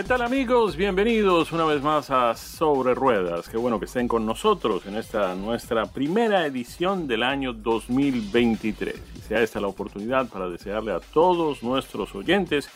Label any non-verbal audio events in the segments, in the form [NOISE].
¿Qué tal amigos? Bienvenidos una vez más a Sobre Ruedas. Qué bueno que estén con nosotros en esta nuestra primera edición del año 2023. Y sea esta la oportunidad para desearle a todos nuestros oyentes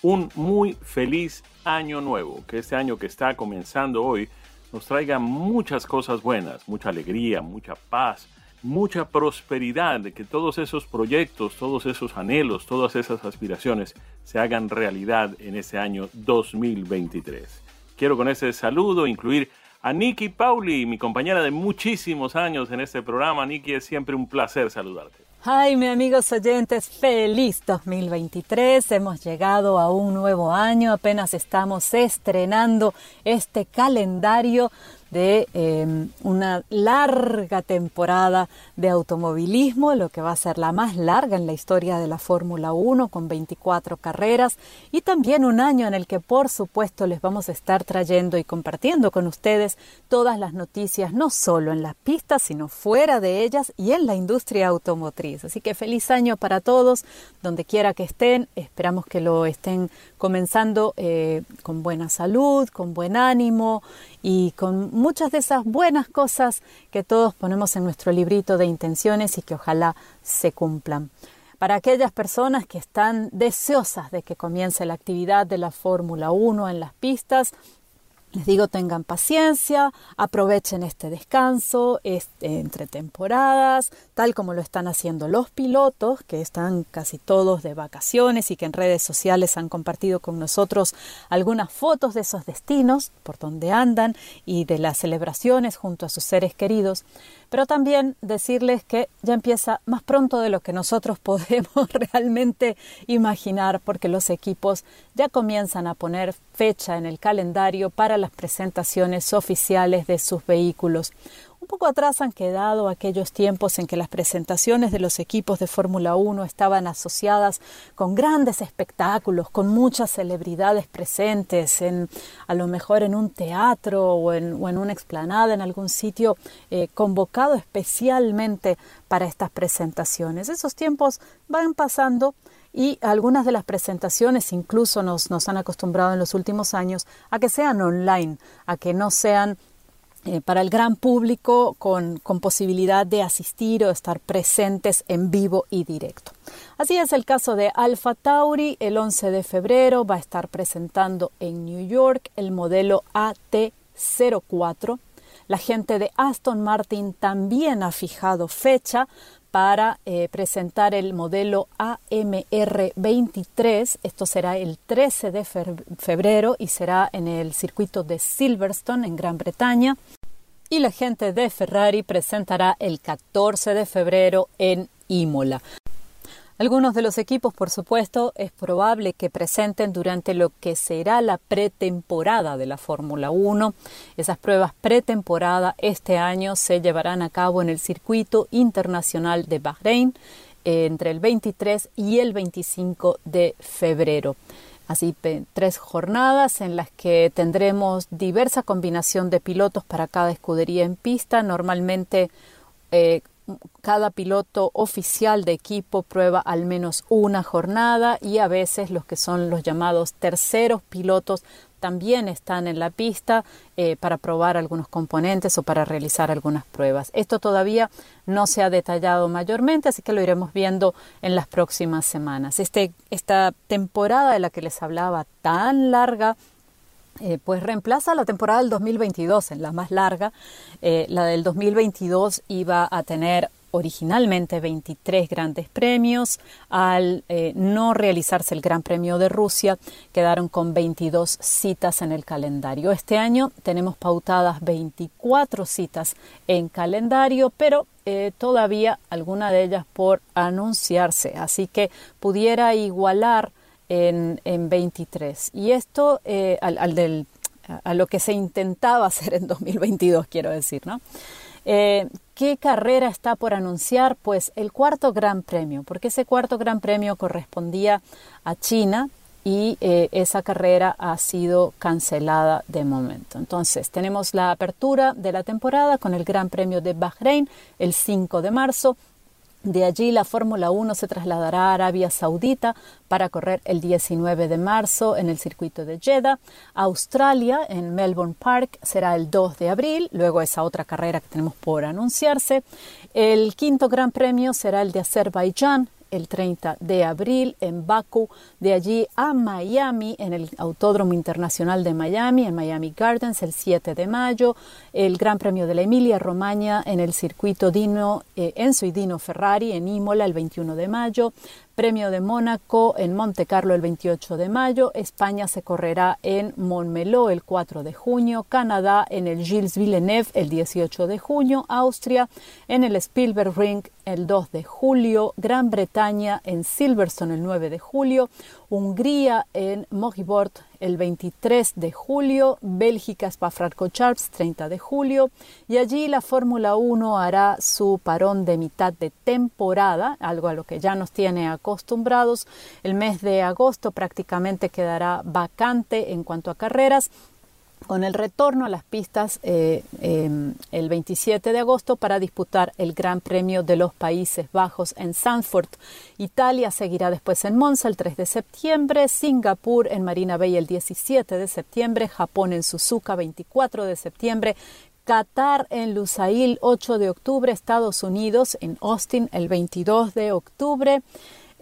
un muy feliz año nuevo. Que este año que está comenzando hoy nos traiga muchas cosas buenas, mucha alegría, mucha paz, mucha prosperidad, que todos esos proyectos, todos esos anhelos, todas esas aspiraciones se hagan realidad en este año 2023. Quiero con ese saludo incluir a Nikki Pauli, mi compañera de muchísimos años en este programa. Nikki, es siempre un placer saludarte. Ay, mis amigos oyentes, feliz 2023. Hemos llegado a un nuevo año, apenas estamos estrenando este calendario de em, una larga temporada de automovilismo, lo que va a ser la más larga en la historia de la Fórmula 1 con 24 carreras y también un año en el que por supuesto les vamos a estar trayendo y compartiendo con ustedes todas las noticias, no solo en las pistas, sino fuera de ellas y en la industria automotriz. Así que feliz año para todos, donde quiera que estén, esperamos que lo estén comenzando eh, con buena salud, con buen ánimo y con muchas de esas buenas cosas que todos ponemos en nuestro librito de intenciones y que ojalá se cumplan. Para aquellas personas que están deseosas de que comience la actividad de la Fórmula 1 en las pistas, les digo, tengan paciencia, aprovechen este descanso este, entre temporadas, tal como lo están haciendo los pilotos, que están casi todos de vacaciones y que en redes sociales han compartido con nosotros algunas fotos de esos destinos, por donde andan y de las celebraciones junto a sus seres queridos. Pero también decirles que ya empieza más pronto de lo que nosotros [LAUGHS] podemos realmente imaginar, porque los equipos ya comienzan a poner fecha en el calendario para las presentaciones oficiales de sus vehículos. Un poco atrás han quedado aquellos tiempos en que las presentaciones de los equipos de Fórmula 1 estaban asociadas con grandes espectáculos, con muchas celebridades presentes, en, a lo mejor en un teatro o en, una explanada, en algún sitio eh, convocado especialmente para estas presentaciones. Esos tiempos van pasando y algunas de las presentaciones incluso nos, nos han acostumbrado en los últimos años a que sean online, a que no sean eh, para el gran público con, con, posibilidad de asistir o estar presentes en vivo y directo. Así es el caso de Alpha Tauri. El 11 de febrero va a estar presentando en New York el modelo AT04. La gente de Aston Martin también ha fijado fecha para eh, presentar el modelo AMR23. Esto será el 13 de febrero y será en el circuito de Silverstone en Gran Bretaña. Y la gente de Ferrari presentará el 14 de febrero en Imola. Algunos de los equipos, por supuesto, es probable que presenten durante lo que será la pretemporada de la Fórmula 1. Esas pruebas pretemporada este año se llevarán a cabo en el circuito internacional de Bahrein eh, entre el 23 y el 25 de febrero. Así, tres jornadas en las que tendremos diversa combinación de pilotos para cada escudería en pista. Normalmente eh, cada piloto oficial de equipo prueba al menos una jornada y a veces los que son los llamados terceros pilotos también están en la pista eh, para probar algunos componentes o para realizar algunas pruebas. Esto todavía no se ha detallado mayormente, así que lo iremos viendo en las próximas semanas. Este, esta temporada de la que les hablaba tan larga eh, pues reemplaza la temporada del 2022 en la más larga. Eh, la del 2022 iba a tener originalmente 23 grandes premios. Al eh, no realizarse el Gran Premio de Rusia, quedaron con 22 citas en el calendario. Este año tenemos pautadas 24 citas en calendario, pero todavía alguna de ellas por anunciarse. Así que pudiera igualar en, en 23. Y esto eh, al, del, a lo que se intentaba [LAUGHS] hacer en 2022, quiero decir, ¿no? Eh, ¿Qué carrera está por anunciar? Pues el cuarto Gran Premio, porque ese cuarto Gran Premio correspondía a China y eh, esa carrera ha sido cancelada de momento. Entonces, tenemos la apertura de la temporada con el Gran Premio de Bahrein el 5 de marzo de allí la Fórmula 1 se trasladará a Arabia Saudita para correr el 19 de marzo en el circuito de Jeddah. Australia en Melbourne Park será el 2 de abril, luego esa otra carrera que tenemos por anunciarse. El quinto Gran Premio será el de Azerbaiyán el 30 de abril en Baku, de allí a Miami, en el Autódromo Internacional de Miami, en Miami Gardens, el 7 de mayo, el Gran Premio de la Emilia Romagna en el circuito Dino, eh, Enzo y Dino Ferrari en Imola el 21 de mayo, Premio de Mónaco en Monte Carlo el 28 de mayo, España se correrá en Montmeló el 4 de junio, Canadá en el Gilles Villeneuve el 18 de junio, Austria en el Spielberg Ring el 2 de julio, Gran Bretaña en Silverstone el 9 de julio, Hungría en Mogibort el 23 de julio, Bélgica Spa-Francorchamps 30 de julio y allí la Fórmula 1 hará su parón de mitad de temporada, algo a lo que ya nos tiene acostumbrados. El mes de agosto prácticamente quedará vacante en cuanto a carreras con el retorno a las pistas eh, em, el 27 de agosto para disputar el Gran Premio de los Países Bajos en Sanford. Italia seguirá después en Monza el 3 de septiembre, Singapur en Marina Bay el 17 de septiembre, Japón en Suzuka 24 de septiembre, Qatar en Lusail 8 de octubre, Estados Unidos en Austin el 22 de octubre.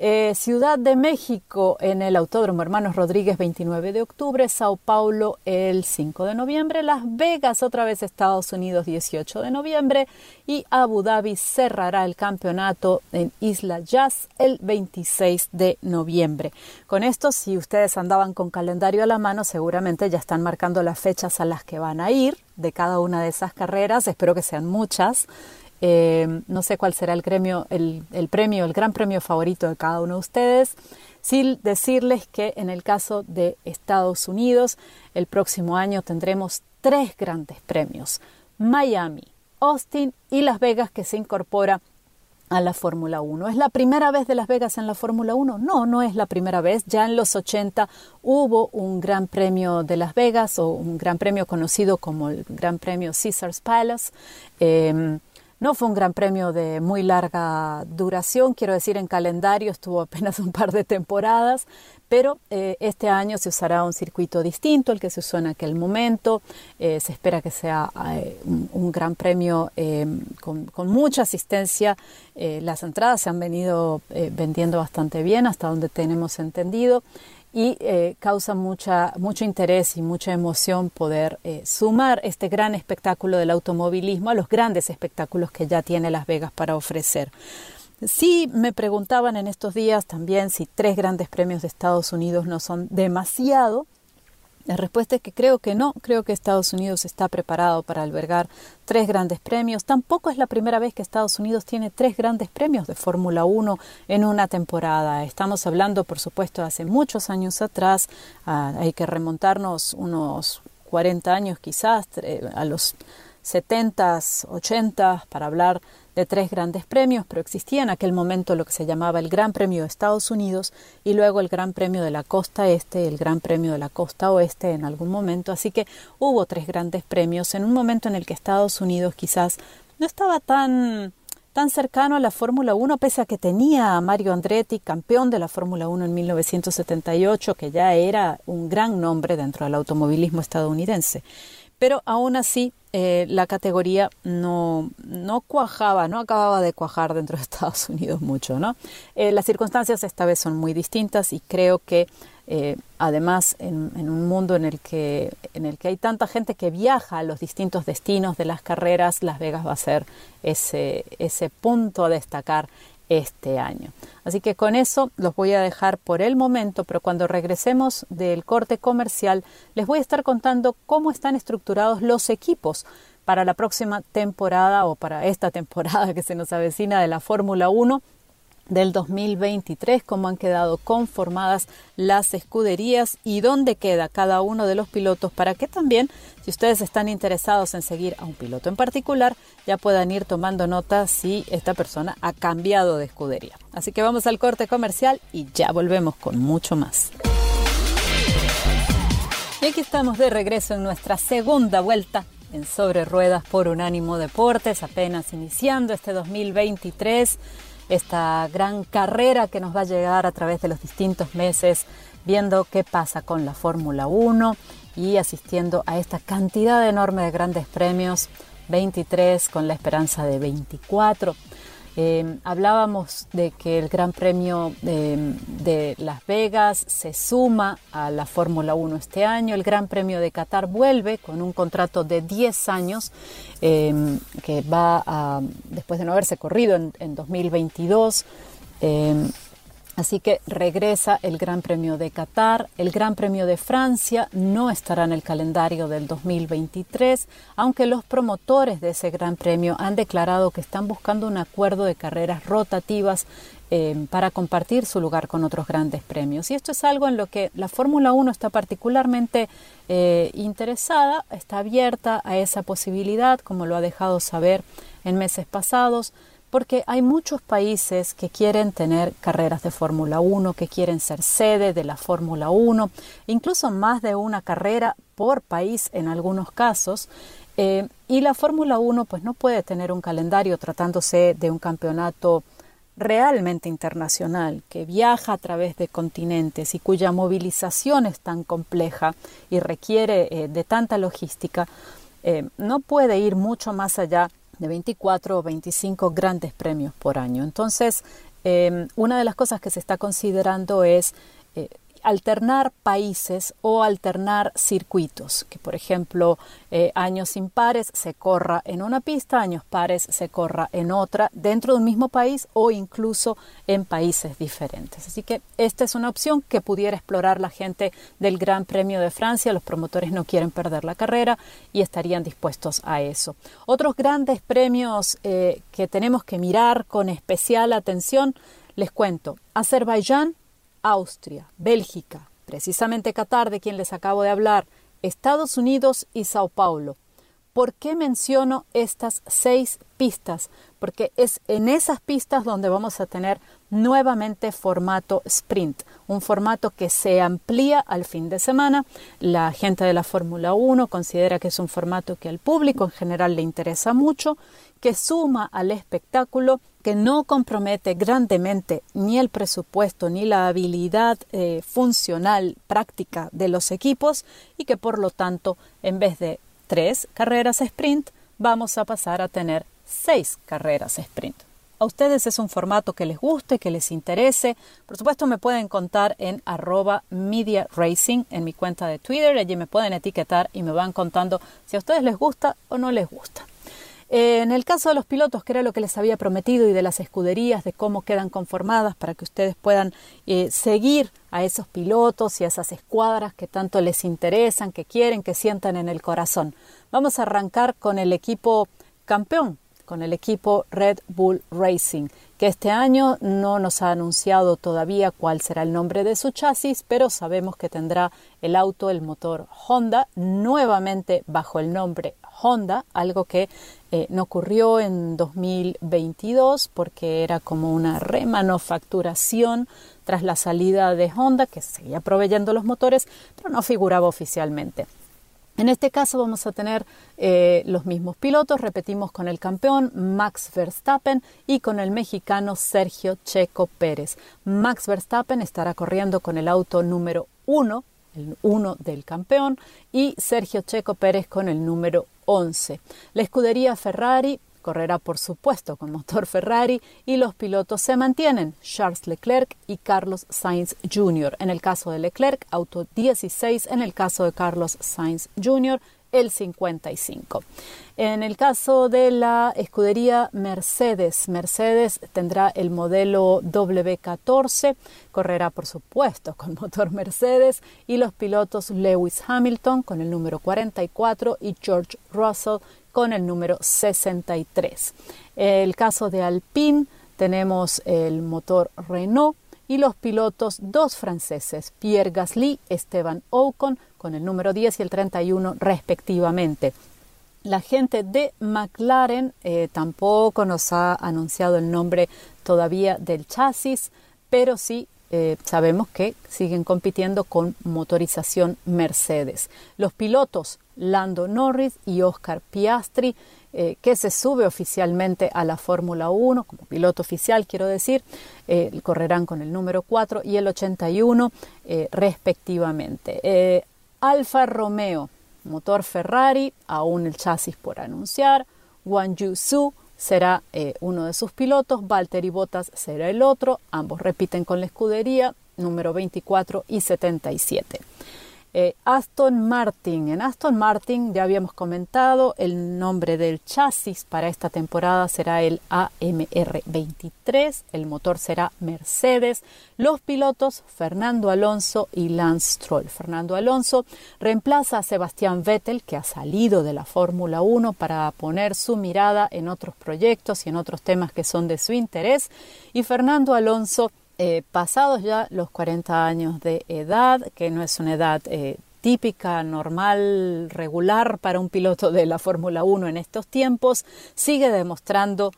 Eh, Ciudad de México en el Autódromo Hermanos Rodríguez 29 de octubre, Sao Paulo el 5 de noviembre, Las Vegas otra vez Estados Unidos 18 de noviembre y Abu Dhabi cerrará el campeonato en Isla Jazz el 26 de noviembre. Con esto, si ustedes andaban con calendario a la mano, seguramente ya están marcando las fechas a las que van a ir de cada una de esas carreras, espero que sean muchas. Eh, no sé cuál será el, premio, el, gran premio favorito de cada uno de ustedes. Sin decirles que en el caso de Estados Unidos, el próximo año tendremos tres grandes premios. Miami, Austin y Las Vegas que se incorpora a la Fórmula 1. ¿Es la primera vez de Las Vegas en la Fórmula 1? No, no es la primera vez. Ya en los 80 hubo un Gran Premio de Las Vegas o un Gran Premio conocido como el Gran Premio Caesars Palace. Eh, no fue un gran premio de muy larga duración, quiero decir, en calendario estuvo apenas un par de temporadas, pero eh, este año se usará un circuito distinto al que se usó en aquel momento. Eh, se espera que sea eh, un, gran premio con, con, mucha asistencia. las entradas se han venido vendiendo bastante bien, hasta donde tenemos entendido y eh, causa mucha, mucho interés y mucha emoción poder eh, sumar este gran espectáculo del automovilismo a los grandes espectáculos que ya tiene Las Vegas para ofrecer. Sí me preguntaban en estos días también si tres grandes premios de Estados Unidos no son demasiado. La respuesta es que creo que no, creo que Estados Unidos está preparado para albergar tres grandes premios. Tampoco es la primera vez que Estados Unidos tiene tres grandes premios de Fórmula 1 en una temporada. Estamos hablando, por supuesto, hace muchos años atrás, ah, hay que remontarnos unos 40 años quizás, a los 70, 80 para hablar de tres grandes premios, pero existía en aquel momento lo que se llamaba el Gran Premio de Estados Unidos y luego el Gran Premio de la Costa Este el Gran Premio de la Costa Oeste en algún momento. Así que hubo tres grandes premios en un momento en el que Estados Unidos quizás no estaba tan tan cercano a la Fórmula 1, pese a que tenía a Mario Andretti, campeón de la Fórmula 1 en 1978, que ya era un gran nombre dentro del automovilismo estadounidense. Pero aún así, eh, la categoría no, no cuajaba, no acababa de cuajar dentro de [LAUGHS] Estados Unidos mucho, ¿no? Eh, las circunstancias esta vez son muy distintas y creo que eh, además en, un mundo en el, que, en el que hay tanta gente que viaja a los distintos destinos de las carreras, Las Vegas va a ser ese, ese punto a destacar este año. Así que con eso los voy a dejar por el momento, pero cuando regresemos del corte comercial les voy a estar contando cómo están estructurados los equipos para la próxima temporada o para esta [LAUGHS] temporada que se nos avecina de la Fórmula 1 del 2023, cómo han quedado conformadas las escuderías y dónde queda cada uno de los pilotos para que también, si ustedes están interesados en seguir a un piloto en particular, ya puedan ir tomando nota si esta persona ha cambiado de escudería. Así que vamos al corte comercial y ya volvemos con mucho más. Y aquí estamos de regreso en nuestra segunda vuelta en Sobre Ruedas por Unánimo Deportes, apenas iniciando este 2023 esta gran carrera que nos va a llegar a través de los distintos meses, viendo qué pasa con la Fórmula 1 y asistiendo a esta cantidad enorme de grandes premios, 23 con la esperanza de 24. Eh, hablábamos de que el Gran Premio de, Las Vegas se suma a la Fórmula 1 este año. El Gran Premio de Qatar vuelve con un contrato de 10 años eh, que va a, después de no haberse corrido en, en 2022. Así que regresa el Gran Premio de Qatar, el Gran Premio de Francia no estará en el calendario del 2023, aunque los promotores de ese Gran Premio han declarado que están buscando un acuerdo de carreras rotativas eh, para compartir su lugar con otros grandes premios. Y esto es algo en lo que la Fórmula 1 está particularmente eh, interesada, está abierta a esa posibilidad, como lo ha dejado saber en meses pasados porque hay muchos países que quieren tener carreras de Fórmula 1, que quieren ser sede de la Fórmula 1, incluso más de una carrera por país en algunos casos. Eh, y la Fórmula 1 pues no puede tener un calendario tratándose de un campeonato realmente internacional, que viaja a través de continentes y cuya movilización es tan compleja y requiere eh, de tanta logística, eh, no puede ir mucho más allá de 24 o 25 grandes premios por año. Entonces, em, una de las cosas que se está considerando es eh, alternar países o alternar circuitos, que por ejemplo eh, años impares se corra en una pista, años pares se corra en otra, dentro de un mismo país o incluso en países diferentes. Así que esta es una opción que pudiera explorar la gente del Gran Premio de Francia. Los promotores no quieren perder la carrera y estarían dispuestos a eso. Otros grandes premios eh, que tenemos que mirar con especial atención, les cuento, Azerbaiyán Austria, Bélgica, precisamente Qatar, de quien les acabo de hablar, Estados Unidos y Sao Paulo. ¿Por qué menciono estas seis pistas? Porque es en esas pistas donde vamos a tener nuevamente formato sprint, un formato que se amplía al fin de semana. La gente de la Fórmula 1 considera que es un formato que al público en general le interesa mucho, que suma al espectáculo que no compromete grandemente ni el presupuesto ni la habilidad eh, funcional práctica de los equipos y que por lo tanto en vez de tres carreras sprint vamos a pasar a tener seis carreras sprint. A ustedes es un formato que les guste, que les interese. Por supuesto me pueden contar en arroba media racing en mi cuenta de Twitter. Allí me pueden etiquetar y me van contando si a ustedes les gusta o no les gusta. Eh, en el caso de los pilotos, que era lo que les había prometido, y de las escuderías, de cómo quedan conformadas para que ustedes puedan eh, seguir a esos pilotos y a esas escuadras que tanto les interesan, que quieren, que sientan en el corazón. Vamos a arrancar con el equipo campeón, con el equipo Red Bull Racing, que este año no nos ha anunciado todavía cuál será el nombre de su chasis, pero sabemos que tendrá el auto, el motor Honda, nuevamente bajo el nombre Honda, algo que eh, no ocurrió en 2022 porque era como una remanufacturación tras la salida de Honda, que seguía proveyendo los motores, pero no figuraba oficialmente. En este caso vamos a tener eh, los mismos pilotos, repetimos con el campeón Max Verstappen y con el mexicano Sergio Checo Pérez. Max Verstappen estará corriendo con el auto número 1, el 1 del campeón, y Sergio Checo Pérez con el número 11. La escudería Ferrari correrá por supuesto con motor Ferrari y los pilotos se mantienen, Charles Leclerc y Carlos Sainz Jr. En el caso de Leclerc, auto 16, en el caso de Carlos Sainz Jr., el 55. En el caso de la escudería Mercedes, Mercedes tendrá el modelo W14, correrá por supuesto con motor Mercedes y los pilotos Lewis Hamilton con el número 44 y George Russell con el número 63. El caso de Alpine tenemos el motor Renault y los pilotos dos franceses, Pierre Gasly, Esteban Ocon, con el número 10 y el 31 respectivamente. La gente de McLaren eh, tampoco nos ha anunciado el nombre todavía del chasis, pero sí eh, sabemos que siguen compitiendo con motorización Mercedes. Los pilotos Lando Norris y Oscar Piastri, eh, que se sube oficialmente a la Fórmula 1, como piloto oficial quiero decir, eh, correrán con el número 4 y el 81 eh, respectivamente. Alfa Romeo, motor Ferrari, aún el chasis por anunciar. Wang Yu Su será uno de sus pilotos, Valtteri Bottas será el otro, ambos repiten con la escudería, número 24 y 77. Eh, Aston Martin. En Aston Martin ya habíamos comentado el nombre del chasis para esta temporada será el AMR23, el motor será Mercedes, los pilotos Fernando Alonso y Lance Stroll. Fernando Alonso reemplaza a Sebastián Vettel que ha salido de la Fórmula 1 para poner su mirada en otros proyectos y en otros temas que son de su interés y Fernando Alonso eh, pasados ya los 40 años de edad, que no es una edad eh, típica, normal, regular para un piloto de la Fórmula 1 en estos tiempos, sigue demostrando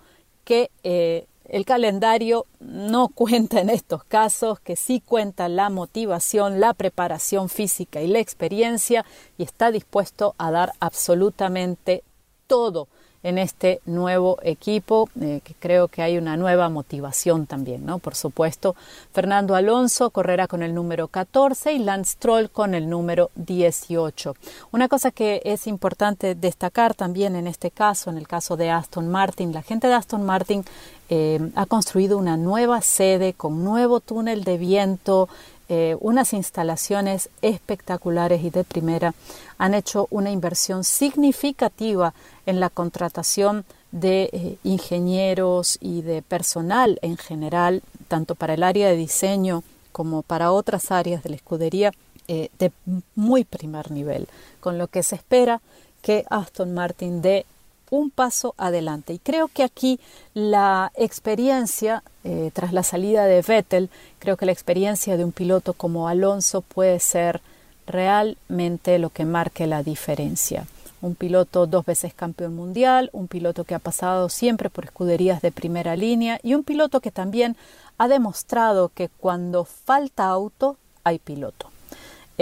que eh, el calendario no [LAUGHS] cuenta en estos casos, que sí cuenta la motivación, la preparación física y la experiencia y está dispuesto a dar absolutamente todo en este nuevo equipo, eh, que creo que hay una nueva motivación también, ¿no? Por supuesto, Fernando Alonso correrá con el número 14 y Lance Stroll con el número 18. Una cosa que es importante destacar también en este caso, en el caso de Aston Martin, la gente de Aston Martin eh, ha construido una nueva sede con nuevo túnel de viento, eh, unas instalaciones espectaculares y de primera, han hecho una inversión significativa en la contratación de eh, ingenieros y de personal en general, tanto para el área de diseño como para otras áreas de la escudería, eh, de muy primer nivel, con lo que se espera que Aston Martin dé un paso adelante. Y creo que aquí la experiencia, eh, tras la salida de Vettel, creo que la experiencia de un piloto como Alonso puede ser realmente lo que marque la diferencia. Un piloto dos veces campeón mundial, un piloto que ha pasado siempre por escuderías de primera línea y un piloto que también ha demostrado que cuando falta auto hay piloto.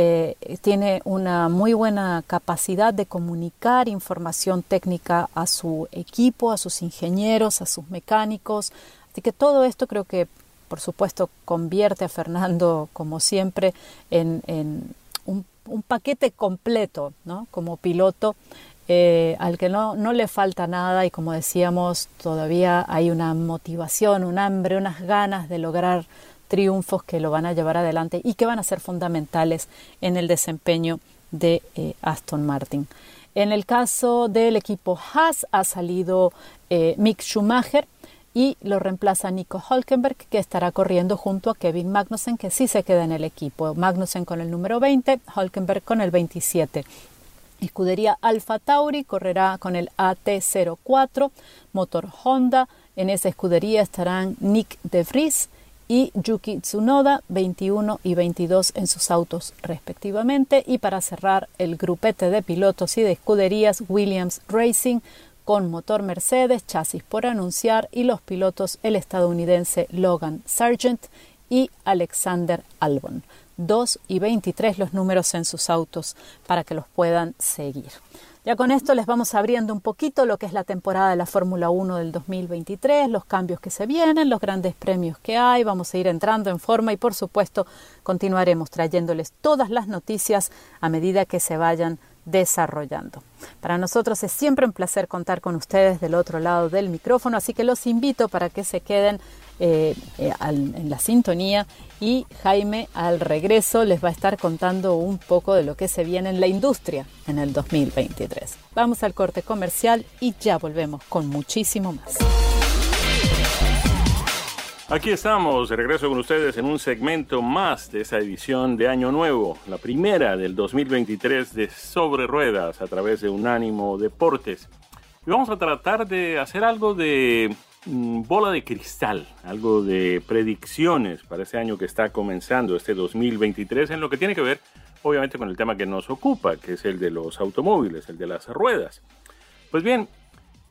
Eh, tiene una muy buena capacidad de comunicar información técnica a su equipo, a sus ingenieros, a sus mecánicos. Así que todo esto creo que, por supuesto, convierte a Fernando, como siempre, en, un, paquete completo. Como piloto. Eh, al que no, no le falta nada y como decíamos, todavía hay una motivación, un hambre, unas ganas de lograr triunfos que lo van a llevar adelante y que van a ser fundamentales en el desempeño de eh, Aston Martin. En el caso del equipo Haas ha salido eh, Mick Schumacher y lo reemplaza Nico Hulkenberg que estará corriendo junto a Kevin Magnussen que sí se queda en el equipo. Magnussen con el número 20, Hulkenberg con el 27. Escudería Alfa Tauri correrá con el AT04, motor Honda. En esa escudería estarán Nick De Vries, y Yuki Tsunoda 21 y 22 en sus autos respectivamente y para cerrar el grupete de pilotos y de escuderías Williams Racing con motor Mercedes, chasis por anunciar y los pilotos el estadounidense Logan Sargent y Alexander Albon. 2 y 23 los números en sus autos para que los puedan seguir. Ya con esto les vamos abriendo un poquito lo que es la temporada de la Fórmula 1 del 2023, los cambios que se vienen, los grandes premios que hay, vamos a ir entrando en forma y por supuesto continuaremos trayéndoles todas las noticias a medida que se vayan desarrollando. Para nosotros es siempre un placer contar con ustedes del otro lado del micrófono, así que los invito para que se queden eh, eh, en la sintonía y Jaime al regreso les va a estar contando un poco de lo que se viene en la industria en el 2023. Vamos al corte comercial y ya volvemos con muchísimo más. Aquí estamos, de regreso con ustedes en un segmento más de esa edición de Año Nuevo, la primera del 2023 de Sobre Ruedas a través de Unánimo Deportes. Y vamos a tratar de hacer algo de mm, bola de cristal, algo de predicciones para ese año que está comenzando, este 2023, en lo que tiene que ver obviamente con el tema que nos ocupa, que es el de los automóviles, el de las ruedas. Pues bien,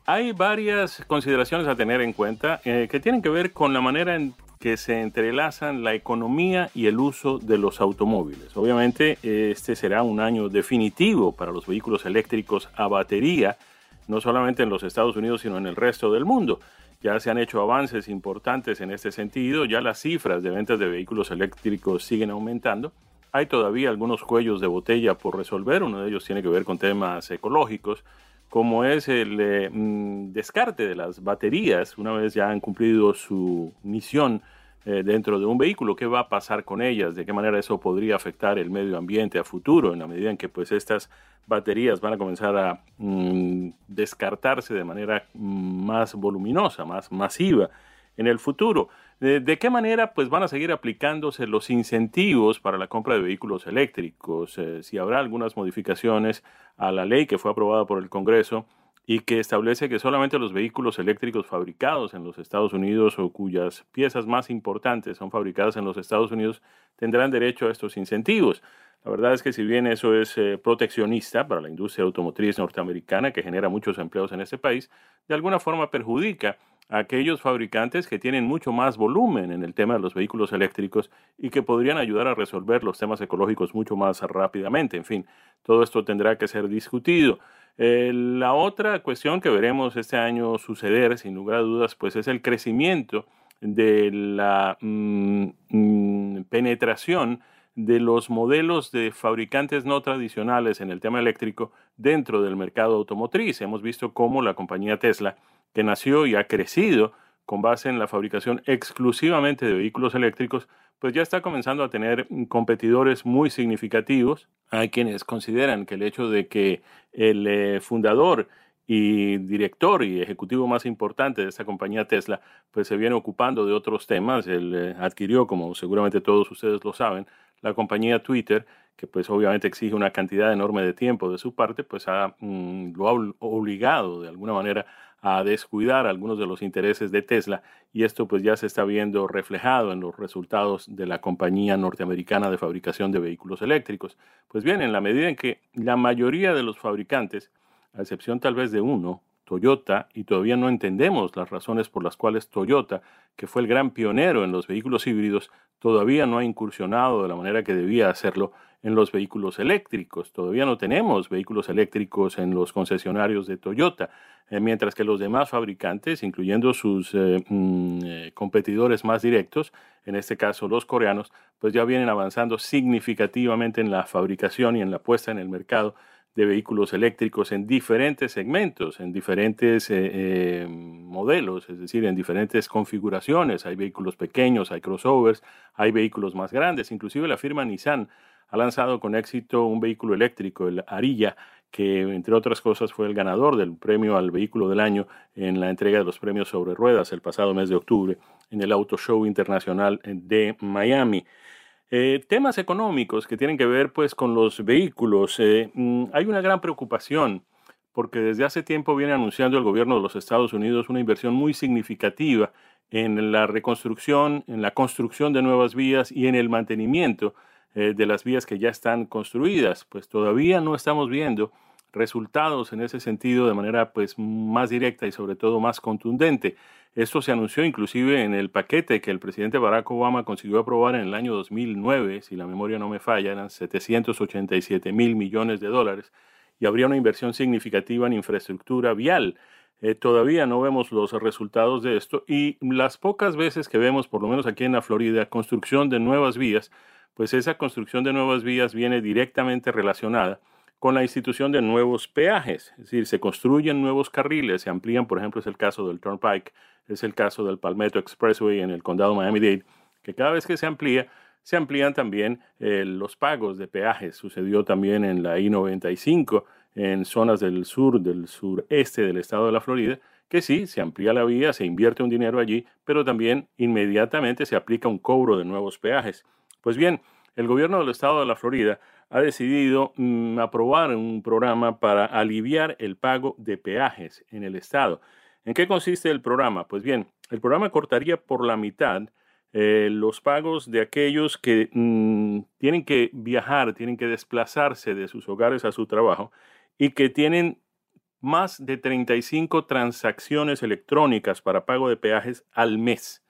hay varias consideraciones a tener en cuenta eh, que tienen que ver con la manera en que se entrelazan la economía y el uso de los automóviles. Obviamente este será un año definitivo para los vehículos eléctricos a batería, no solamente en los Estados Unidos, sino en el resto del mundo. Ya se han hecho avances importantes en este sentido, ya las cifras de ventas de vehículos eléctricos siguen aumentando. Hay todavía algunos cuellos de botella por resolver, uno de ellos tiene que ver con temas ecológicos, como es el eh, mm, descarte de las baterías una vez ya han cumplido su misión eh, dentro de un vehículo, qué va a pasar con ellas, de qué manera eso podría afectar el medio ambiente a futuro, en la medida en que pues estas baterías van a comenzar a mm, descartarse de manera mm, más voluminosa, más masiva en el futuro. ¿De, qué manera pues, van a seguir aplicándose los incentivos para la compra de vehículos eléctricos? Eh, si habrá algunas modificaciones a la ley que fue aprobada por el Congreso y que establece que solamente los vehículos eléctricos fabricados en los Estados Unidos o cuyas piezas más importantes son fabricadas en los Estados Unidos tendrán derecho a estos incentivos. La verdad es que si bien eso es eh, proteccionista para la industria automotriz norteamericana, que genera muchos empleos en este país, de alguna forma perjudica aquellos fabricantes que tienen mucho más volumen en el tema de los vehículos eléctricos y que podrían ayudar a resolver los temas ecológicos mucho más rápidamente. En fin, todo esto tendrá que ser discutido. Eh, la otra cuestión que veremos este año suceder, sin lugar a dudas, pues es el crecimiento de la mm, mm, penetración de los modelos de fabricantes no tradicionales en el tema eléctrico dentro del mercado automotriz. Hemos visto cómo la compañía Tesla que nació y ha crecido con base en la fabricación exclusivamente de vehículos eléctricos, pues ya está comenzando a tener competidores muy significativos. Hay quienes consideran que el hecho de que el eh, fundador y director y ejecutivo más importante de esta compañía Tesla, pues se viene ocupando de otros temas. Él eh, adquirió, como seguramente todos ustedes lo saben, la compañía Twitter, que pues obviamente exige una cantidad enorme de tiempo de su parte, pues mm, lo ha obligado de alguna manera a descuidar algunos de los intereses de Tesla y esto pues ya se está viendo reflejado en los resultados de la compañía norteamericana de fabricación de vehículos eléctricos. Pues bien, en la medida en que la mayoría de los fabricantes, a excepción tal vez de uno, Toyota, y todavía no entendemos las razones por las cuales Toyota, que fue el gran pionero en los vehículos híbridos, todavía no ha incursionado de la manera que debía hacerlo en los vehículos eléctricos. Todavía no tenemos vehículos eléctricos en los concesionarios de Toyota, eh, mientras que los demás fabricantes, incluyendo sus eh, mm, eh, competidores más directos, en este caso los coreanos, pues ya vienen avanzando significativamente en la fabricación y en la puesta en el mercado de vehículos eléctricos en diferentes segmentos, en diferentes modelos, es decir, en diferentes configuraciones. Hay vehículos pequeños, hay crossovers, hay vehículos más grandes. Inclusive la firma Nissan ha lanzado con éxito un vehículo eléctrico, el Arilla, que entre otras cosas fue el ganador del premio al vehículo del año en la entrega de los premios sobre ruedas el pasado mes de octubre en el Auto Show Internacional de Miami. Eh, temas económicos que tienen que ver pues con los vehículos. Eh, mm, hay una gran preocupación porque desde hace tiempo viene anunciando el gobierno de los Estados Unidos una inversión muy significativa en la reconstrucción, en la construcción de nuevas vías y en el mantenimiento eh, de las vías que ya están construidas, pues todavía no estamos viendo resultados en ese sentido de manera pues más directa y sobre todo más contundente. Esto se anunció inclusive en el paquete que el presidente Barack Obama consiguió aprobar en el año 2009, si la memoria no me falla, eran 787 mil millones de dólares y habría una inversión significativa en infraestructura vial. Eh, todavía no vemos los resultados de esto y las pocas veces que vemos, por lo menos aquí en la Florida, construcción de nuevas vías, pues esa construcción de nuevas vías viene directamente relacionada con la institución de nuevos peajes, es decir, se construyen nuevos carriles, se amplían, por ejemplo, es el caso del Turnpike, es el caso del Palmetto Expressway en el condado Miami-Dade, que cada vez que se amplía, se amplían también eh, los pagos de peajes. Sucedió también en la I-95, en zonas del sur, del sureste del estado de la Florida, que sí, se amplía la vía, se invierte un dinero allí, pero también inmediatamente se aplica un cobro de nuevos peajes. Pues bien, el gobierno del estado de la Florida ha decidido mm, aprobar un programa para aliviar el pago de peajes en el estado. ¿En qué consiste el programa? Pues bien, el programa cortaría por la mitad eh, los pagos de aquellos que mm, tienen que viajar, tienen que desplazarse de sus hogares a su trabajo y que tienen más de 35 transacciones electrónicas para pago de peajes al mes.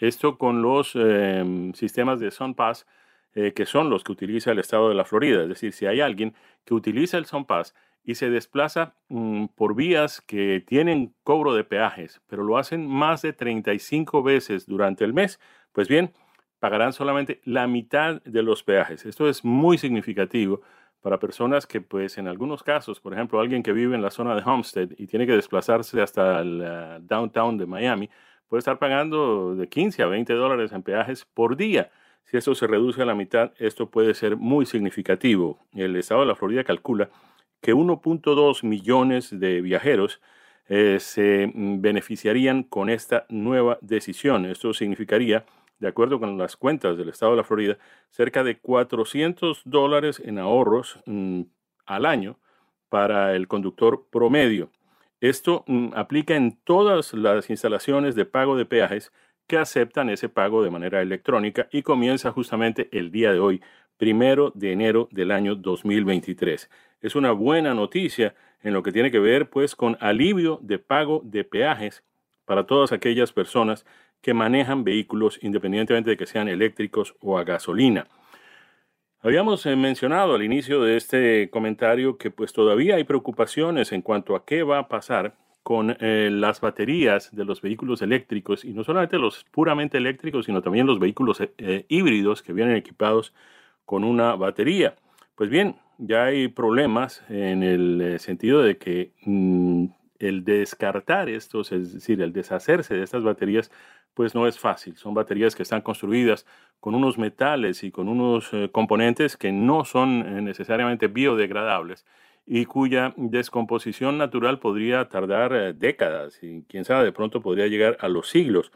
Esto con los em, sistemas de SunPass eh, que son los que utiliza el estado de la Florida. Es decir, si hay alguien que utiliza el SunPass y se desplaza mm, por vías que tienen cobro de peajes, pero lo hacen más de 35 veces durante el mes, pues bien, pagarán solamente la mitad de los peajes. Esto es muy significativo para personas que, pues, en algunos casos, por ejemplo, alguien que vive en la zona de Homestead y tiene que desplazarse hasta el downtown de Miami, puede estar pagando de 15 a 20 dólares en peajes por día. Si esto se reduce a la mitad, esto puede ser muy significativo. El estado de la Florida calcula que 1.2 millones de viajeros eh, se mm, beneficiarían con esta nueva decisión. Esto significaría, de acuerdo con las cuentas del estado de la Florida, cerca de 400 dólares en ahorros mm, al año para el conductor promedio. Esto mm, aplica en todas las instalaciones de pago de peajes que aceptan ese pago de manera electrónica y comienza justamente el día de hoy, primero de enero del año 2023. Es una buena noticia en lo que tiene que ver pues con alivio de pago de peajes para todas aquellas personas que manejan vehículos independientemente de que sean eléctricos o a gasolina. Habíamos eh, mencionado al inicio de este comentario que pues todavía hay preocupaciones en cuanto a qué va a pasar con eh, las baterías de los vehículos eléctricos y no solamente los puramente eléctricos, sino también los vehículos eh, eh, híbridos que vienen equipados con una batería. Pues bien, ya hay problemas en el sentido de que mm, el descartar estos, es decir, el deshacerse de estas baterías, pues no es fácil. Son baterías que están construidas con unos metales y con unos componentes que no son necesariamente biodegradables y cuya descomposición natural podría tardar eh, décadas y quién sabe, de pronto podría llegar a los siglos.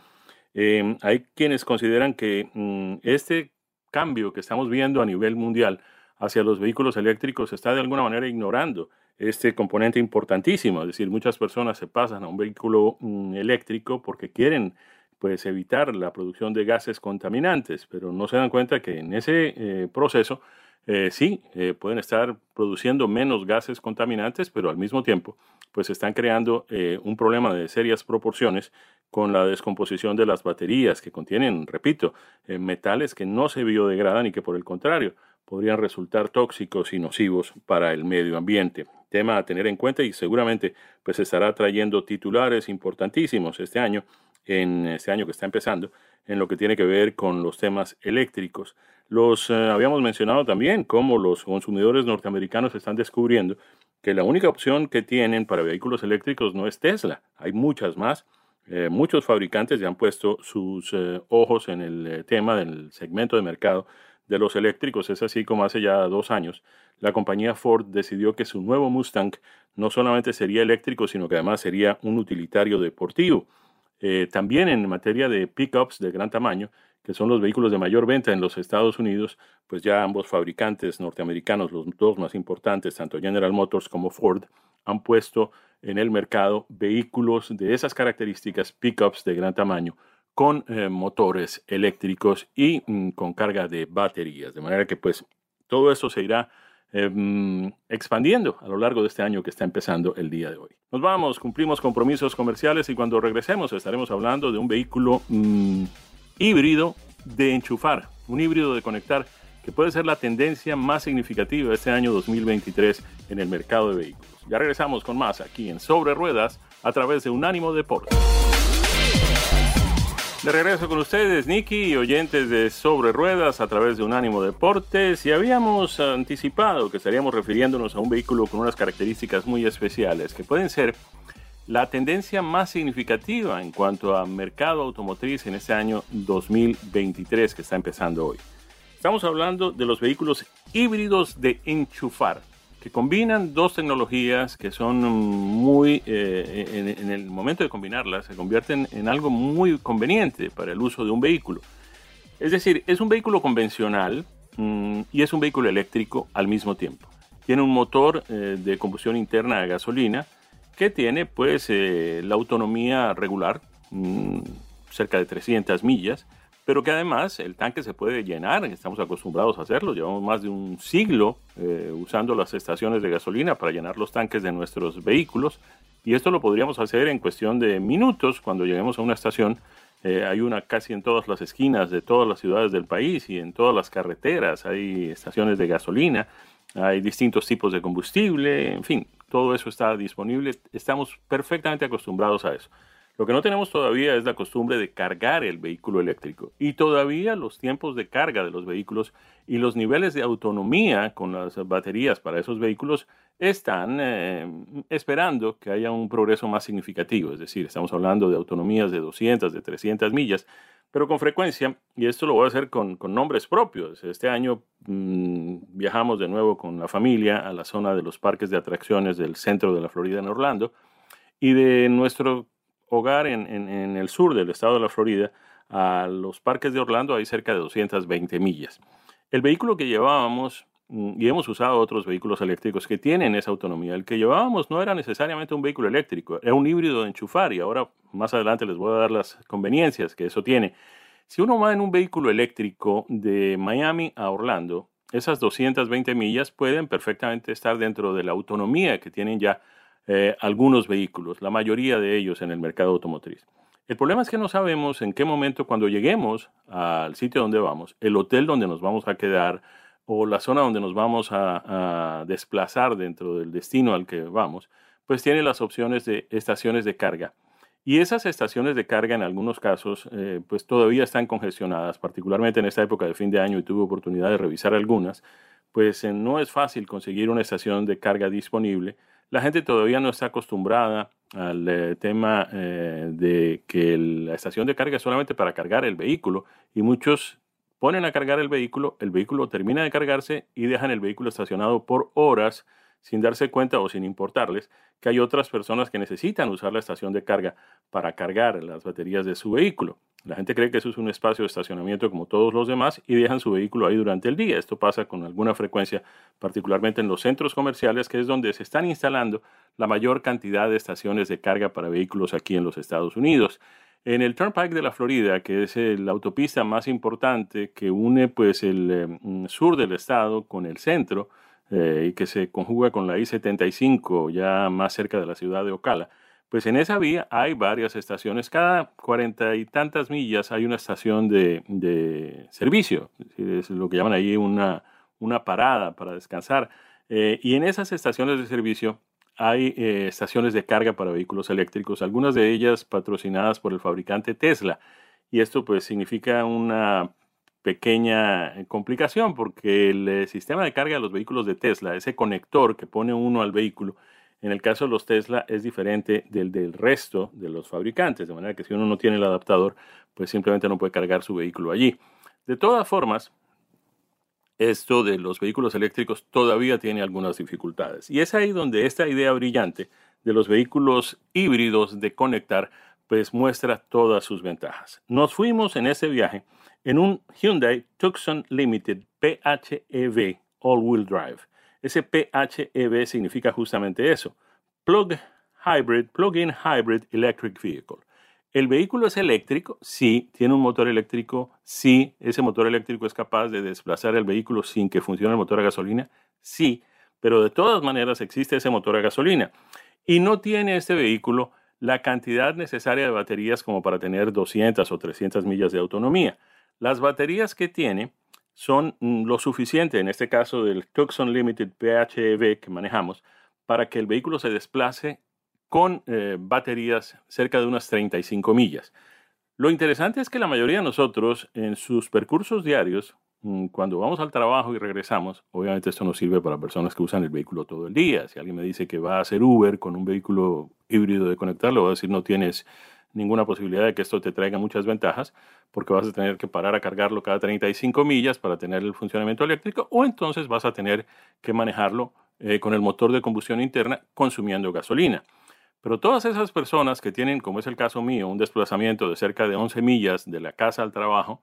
Em, hay quienes consideran que mm, este cambio que estamos viendo a nivel mundial hacia los vehículos eléctricos está de alguna manera ignorando este componente importantísimo. Es decir, muchas personas se pasan a un vehículo mm, eléctrico porque quieren pues evitar la producción de gases contaminantes, pero no se dan cuenta que en ese eh, proceso eh, sí, eh, pueden estar produciendo menos gases contaminantes, pero al mismo tiempo, pues están creando eh, un problema de serias proporciones con la descomposición de las baterías que contienen, repito, metales que no se biodegradan y que por el contrario podrían resultar tóxicos y nocivos para el medio ambiente. Tema a tener en cuenta y seguramente pues estará trayendo titulares importantísimos este año, en este año que está empezando, en lo que tiene que ver con los temas eléctricos. Los eh, habíamos mencionado también cómo los consumidores norteamericanos están descubriendo que la única opción que tienen para vehículos eléctricos no es Tesla, hay muchas más. Eh, muchos fabricantes ya han puesto sus eh, ojos en el tema del segmento de mercado de los eléctricos. Es así como hace ya dos años la compañía Ford decidió que su nuevo Mustang no solamente sería eléctrico, sino que además sería un utilitario deportivo. También en materia de pickups de gran tamaño, que son los vehículos de mayor venta en los Estados Unidos, pues ya ambos fabricantes norteamericanos, los dos más importantes, tanto General Motors como Ford, han puesto en el mercado vehículos de esas características, pickups de gran tamaño, con eh, motores eléctricos y mm, con carga de baterías. De manera que pues todo eso se irá em, expandiendo a lo largo de este año que está empezando el día de hoy. Nos vamos, cumplimos compromisos comerciales y cuando regresemos estaremos hablando de un vehículo mm, híbrido de enchufar, un híbrido de conectar que puede ser la tendencia más significativa este año 2023 en el mercado de vehículos. Ya regresamos con más aquí en Sobre Ruedas a través de Unánimo Deportes. De regreso con ustedes, Nicky y oyentes de Sobre Ruedas a través de Unánimo Deportes. Y habíamos anticipado que estaríamos refiriéndonos a un vehículo con unas características muy especiales que pueden ser la tendencia más significativa en cuanto a mercado automotriz en este año 2023 que está empezando hoy. Estamos hablando de los vehículos híbridos de enchufar que combinan dos tecnologías que son muy, eh, en, el momento de combinarlas, se convierten en algo muy conveniente para el uso de un vehículo. Es decir, es un vehículo convencional mm, y es un vehículo eléctrico al mismo tiempo. Tiene un motor eh, de combustión interna de gasolina que tiene pues eh, la autonomía regular, mm, cerca de 300 millas, pero que además el tanque se puede llenar, estamos acostumbrados a hacerlo, llevamos más de un siglo eh, usando las estaciones de gasolina para llenar los tanques de nuestros vehículos y esto lo podríamos hacer en cuestión de minutos cuando lleguemos a una estación. Eh, hay una casi en todas las esquinas de todas las ciudades del país y en todas las carreteras hay estaciones de gasolina, hay distintos tipos de combustible, en fin, todo eso está disponible, estamos perfectamente acostumbrados a eso. Lo que no tenemos todavía es la costumbre de cargar el vehículo eléctrico y todavía los tiempos de carga de los vehículos y los niveles de autonomía con las baterías para esos vehículos están eh, esperando que haya un progreso más significativo. Es decir, estamos hablando de autonomías de 200, de 300 millas, pero con frecuencia, y esto lo voy a hacer con, nombres propios. Este año mm, viajamos de nuevo con la familia a la zona de los parques de atracciones del centro de la Florida en Orlando y de nuestro hogar en, el sur del estado de la Florida, a los parques de Orlando hay cerca de 220 millas. El vehículo que llevábamos, mm, y hemos usado otros vehículos eléctricos que tienen esa autonomía, el que llevábamos no era necesariamente un vehículo eléctrico, era un híbrido de enchufar y ahora más adelante les voy a dar las conveniencias que eso tiene. Si uno va en un vehículo eléctrico de Miami a Orlando, esas 220 millas pueden perfectamente estar dentro de la autonomía que tienen ya eh, algunos vehículos, la mayoría de ellos en el mercado automotriz. El problema es que no sabemos en qué momento cuando lleguemos al sitio donde vamos, el hotel donde nos vamos a quedar o la zona donde nos vamos a, desplazar dentro del destino al que vamos, pues tiene las opciones de estaciones de carga. Y esas estaciones de carga en algunos casos eh, pues todavía están congestionadas, particularmente en esta época de fin de año y tuve oportunidad de revisar algunas, pues eh, no es fácil conseguir una estación de carga disponible la gente todavía no está acostumbrada al eh, tema eh, de que la estación de carga es solamente para cargar el vehículo y muchos ponen a cargar el vehículo, el vehículo termina de cargarse y dejan el vehículo estacionado por horas sin darse cuenta o sin importarles que hay otras personas que necesitan usar la estación de carga para cargar las baterías de su vehículo. La gente cree que eso es un espacio de estacionamiento como todos los demás y dejan su vehículo ahí durante el día. Esto pasa con alguna frecuencia, particularmente en los centros comerciales, que es donde se están instalando la mayor cantidad de estaciones de carga para vehículos aquí en los Estados Unidos. En el Turnpike de la Florida, que es la autopista más importante que une pues el eh, sur del estado con el centro eh, y que se conjuga con la I-75 ya más cerca de la ciudad de Ocala, pues en esa vía hay varias estaciones. Cada cuarenta y tantas millas hay una estación de, servicio. Es lo que llaman ahí una, una parada para descansar. Eh, y en esas estaciones de servicio hay eh, estaciones de carga para vehículos eléctricos, algunas de ellas patrocinadas por el fabricante Tesla. Y esto pues significa una pequeña eh, complicación porque el sistema de carga de los vehículos de Tesla, ese conector que pone uno al vehículo, en el caso de los Tesla es diferente del del resto de los fabricantes, de manera que si uno no tiene el adaptador, pues simplemente no puede cargar su vehículo allí. De todas formas, esto de los vehículos eléctricos todavía tiene algunas dificultades. Y es ahí donde esta idea brillante de los vehículos híbridos de conectar, pues muestra todas sus ventajas. Nos fuimos en ese viaje en un Hyundai Tucson Limited PHEV All Wheel Drive. Ese PHEV significa justamente eso. Plug Hybrid, Plug-in Hybrid Electric Vehicle. El vehículo es eléctrico, sí, tiene un motor eléctrico, sí, ese motor eléctrico es capaz de desplazar el vehículo sin que funcione el motor a gasolina, Sí, pero de todas maneras existe ese motor a gasolina. Y no tiene este vehículo la cantidad necesaria de baterías como para tener 200 o 300 millas de autonomía. Las baterías que tiene son mm, lo suficiente, en este caso del Tucson Limited PHEV que manejamos, para que el vehículo se desplace con eh, baterías cerca de unas 35 millas. Lo interesante es que la mayoría de nosotros en sus percursos diarios, mm, cuando vamos al trabajo y regresamos, obviamente esto nos sirve para personas que usan el vehículo todo el día. Si alguien me dice que va a hacer Uber con un vehículo híbrido de conectarlo, voy a decir no tienes ninguna posibilidad de que esto te traiga muchas ventajas, porque vas a tener que parar a cargarlo cada 35 millas para tener el funcionamiento eléctrico, o entonces vas a tener que manejarlo eh, con el motor de combustión interna consumiendo gasolina. Pero todas esas personas que tienen, como es el caso mío, un desplazamiento de cerca de 11 millas de la casa al trabajo,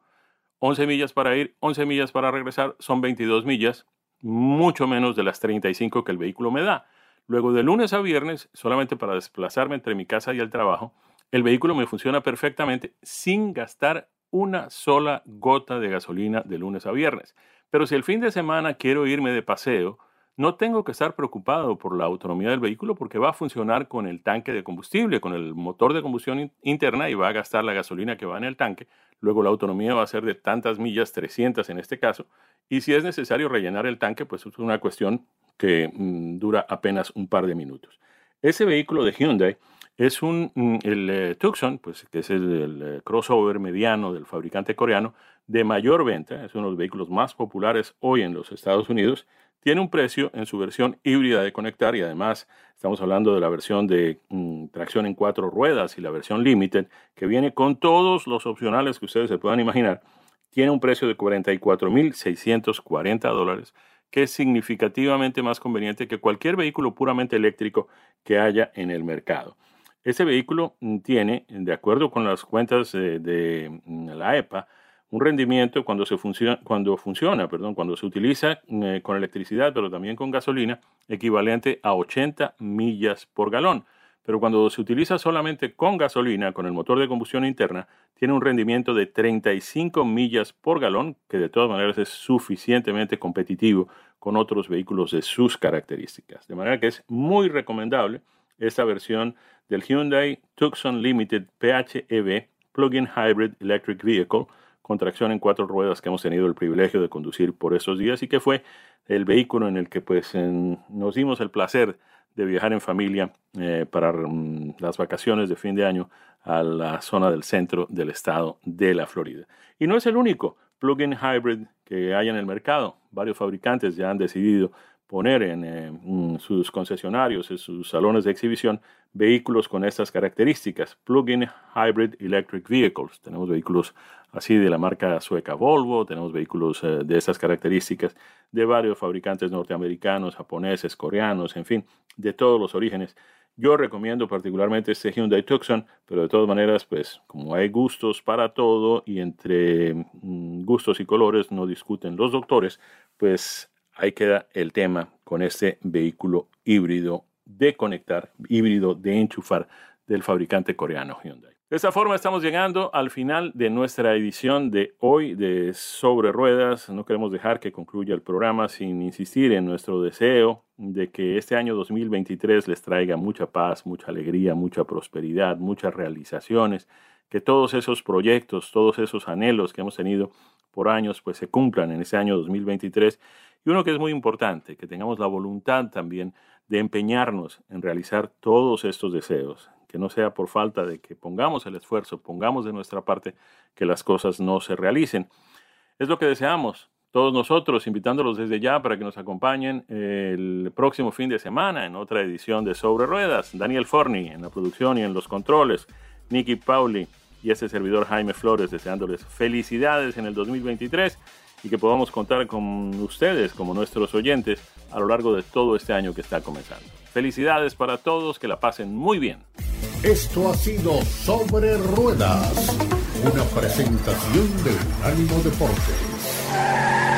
11 millas para ir, 11 millas para regresar, son 22 millas, mucho menos de las 35 que el vehículo me da. Luego de lunes a viernes, solamente para desplazarme entre mi casa y el trabajo, el vehículo me funciona perfectamente sin gastar una sola gota de gasolina de lunes a viernes. Pero si el fin de semana quiero irme de paseo, no tengo que estar preocupado por la autonomía del vehículo porque va a funcionar con el tanque de combustible, con el motor de combustión interna y va a gastar la gasolina que va en el tanque. Luego la autonomía va a ser de tantas millas, 300 en este caso. Y si es necesario rellenar el tanque, pues es una cuestión que mm, dura apenas un par de minutos. Ese vehículo de Hyundai es un, mm, el eh, Tucson, pues, que es el, eh, crossover mediano del fabricante coreano de mayor venta, es uno de los vehículos más populares hoy en los Estados Unidos. Tiene un precio en su versión híbrida de conectar y además estamos hablando de la versión de mm, tracción en cuatro ruedas y la versión Limited, que viene con todos los opcionales que ustedes se puedan imaginar. Tiene un precio de 44.640 dólares que es significativamente más conveniente que cualquier vehículo puramente eléctrico que haya en el mercado. Ese vehículo mm, tiene, de acuerdo con las cuentas de, mm, la EPA, un rendimiento cuando, se funciona, cuando funciona, perdón, cuando se utiliza eh, con electricidad, pero también con gasolina, equivalente a 80 millas por galón. Pero cuando se utiliza solamente con gasolina, con el motor de combustión interna, tiene un rendimiento de 35 millas por galón, que de todas maneras es suficientemente competitivo con otros vehículos de sus características. De manera que es muy recomendable esta versión del Hyundai Tucson Limited PHEV Plug-in Hybrid Electric Vehicle con tracción en cuatro ruedas que hemos tenido el privilegio de conducir por esos días y que fue el vehículo en el que pues nos dimos el placer de viajar en familia eh, para mm, las vacaciones de fin de año a la zona del centro del estado de la Florida. Y no es el único plug-in hybrid que hay en el mercado. Varios fabricantes ya han decidido poner en, eh, sus concesionarios, en sus salones de exhibición, vehículos con estas características, plug-in hybrid electric vehicles. Tenemos vehículos así de la marca sueca Volvo, tenemos vehículos eh, de estas características de varios fabricantes norteamericanos, japoneses, coreanos, en fin, de todos los orígenes. Yo recomiendo particularmente este Hyundai Tucson, pero de todas maneras, pues como hay gustos para todo y entre mm, gustos y colores no discuten los doctores, pues ahí queda el tema con este vehículo híbrido de conectar, híbrido de enchufar del fabricante coreano Hyundai. De esta forma estamos llegando al final de nuestra edición de hoy de Sobre Ruedas. No queremos dejar que concluya el programa sin insistir en nuestro deseo de que este año 2023 les traiga mucha paz, mucha alegría, mucha prosperidad, muchas realizaciones, que todos esos proyectos, todos esos anhelos que hemos tenido por años, pues se cumplan en ese año 2023 y uno que es muy importante, que tengamos la voluntad también de empeñarnos en realizar todos estos deseos, que no sea por falta de que pongamos el esfuerzo, pongamos de nuestra parte que las cosas no se realicen. Es lo que deseamos todos nosotros, invitándolos desde ya para que nos acompañen el próximo fin de semana en otra edición de Sobre Ruedas. Daniel Forni en la producción y en los controles, Nicky Pauli y ese servidor Jaime Flores deseándoles felicidades en el 2023 y que podamos contar con ustedes como nuestros oyentes a lo largo de todo este año que está comenzando. Felicidades para todos, que la pasen muy bien. Esto ha sido Sobre Ruedas, una presentación de Unánimo Deporte.